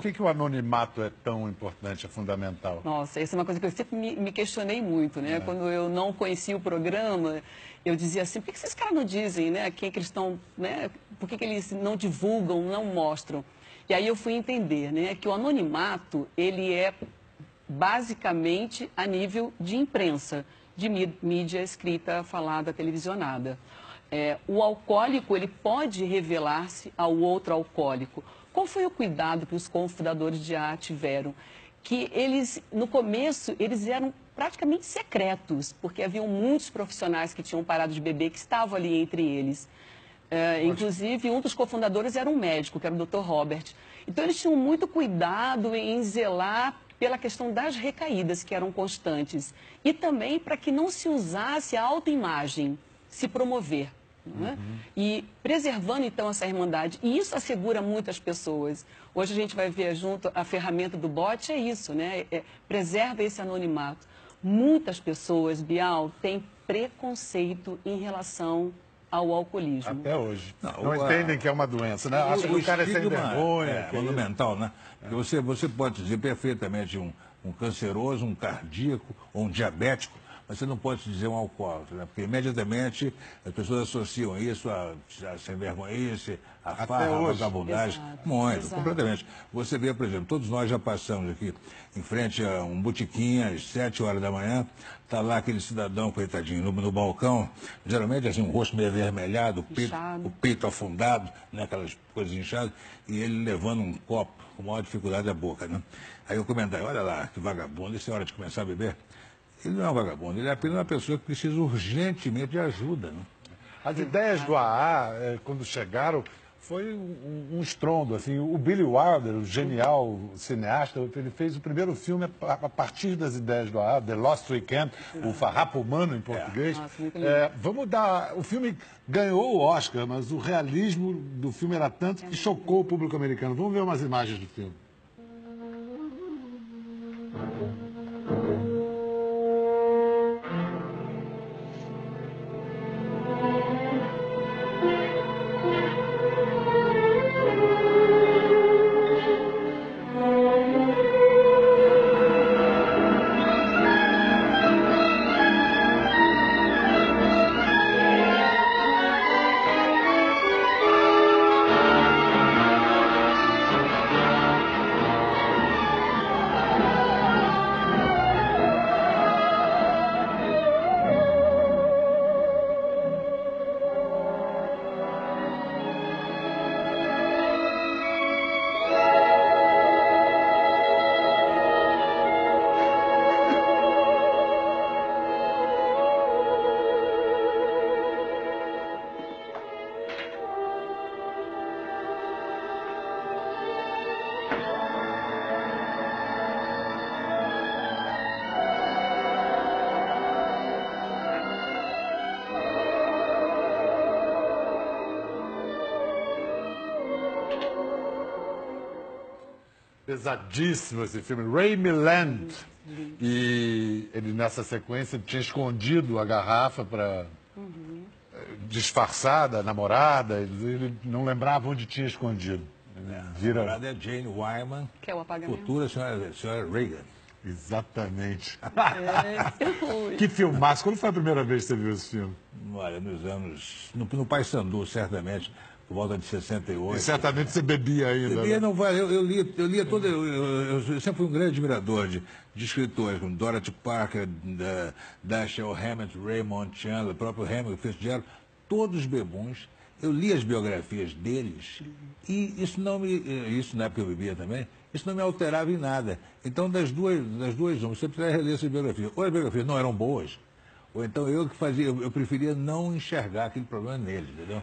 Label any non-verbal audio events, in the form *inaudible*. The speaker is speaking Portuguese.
Por que, que o anonimato é tão importante, é fundamental? Nossa, essa é uma coisa que eu sempre me, me questionei muito, né? É. Quando eu não conhecia o programa, eu dizia assim, por que, que esses caras não dizem, né? Quem é que eles estão, né? Por que, que eles não divulgam, não mostram? E aí eu fui entender, né? Que o anonimato, ele é basicamente a nível de imprensa, de mídia escrita, falada, televisionada. É, o alcoólico, ele pode revelar-se ao outro alcoólico. Qual foi o cuidado que os confundadores de A tiveram? Que eles, no começo, eles eram praticamente secretos, porque haviam muitos profissionais que tinham parado de beber que estavam ali entre eles. É, inclusive, um dos cofundadores era um médico, que era o Dr. Robert. Então, eles tinham muito cuidado em zelar pela questão das recaídas, que eram constantes, e também para que não se usasse a autoimagem, se promover. Né? Uhum. E preservando então essa irmandade. E isso assegura muitas pessoas. Hoje a gente vai ver junto a ferramenta do bot, é isso, né? É, preserva esse anonimato. Muitas pessoas, Bial, têm preconceito em relação ao alcoolismo. Até hoje. Não, não o, entendem a... que é uma doença, né? Acho que o cara é sem vergonha. É, é monumental, né? É. Você, você pode dizer perfeitamente um, um canceroso, um cardíaco ou um diabético mas você não pode dizer um alcoólatra, né? porque imediatamente as pessoas associam isso a, a sem vergonhice, a Até farra, a vagabundagem. Muito, Exato. completamente. Você vê, por exemplo, todos nós já passamos aqui em frente a um botiquim às sete horas da manhã, está lá aquele cidadão, coitadinho, no, no, balcão, geralmente assim, um rosto meio avermelhado, o peito, o peito afundado, né, aquelas coisas inchadas, e ele levando um copo com maior dificuldade à boca. Né? Aí eu comentei, olha lá, que vagabundo, isso é hora de começar a beber. Ele não é um vagabundo, ele é apenas uma pessoa que precisa urgentemente de ajuda. Né? As ideias do AA, é, quando chegaram, foi um, um, estrondo. Assim, o Billy Wilder, o genial cineasta, ele fez o primeiro filme a, partir das ideias do AA, The Lost Weekend, o Farrapo Humano em português. É. É, vamos dar. O filme ganhou o Oscar, mas o realismo do filme era tanto que chocou o público americano. Vamos ver umas imagens do filme. Pesadíssimo esse filme, Ray Milland. E ele, nessa sequência, tinha escondido a garrafa para uhum. disfarçar da namorada. Ele não lembrava onde tinha escondido. Vira... A namorada é Jane Wyman, que é o apagamento. futura senhora, senhora Reagan. Exatamente. *laughs* É. que filmaço. Quando foi a primeira vez que você viu esse filme? Olha, nos anos... No, no Pai Sandu, certamente por volta de 68. E certamente você bebia ainda. Bebia, né? não vai. Eu, eu, lia, eu lia todo. Eu, eu, eu, sempre fui um grande admirador de, de escritores, como Dorothy Parker, da, Dashiell Hammett, Raymond Chandler, o próprio Hamilton Fitzgerald, todos bebões. Eu li as biografias deles e isso não me. Isso na época eu bebia também. Isso não me alterava em nada. Então, das duas, das duas, você precisa reler essas biografias. Ou as biografias não eram boas, ou então eu que fazia, eu preferia não enxergar aquele problema neles, entendeu?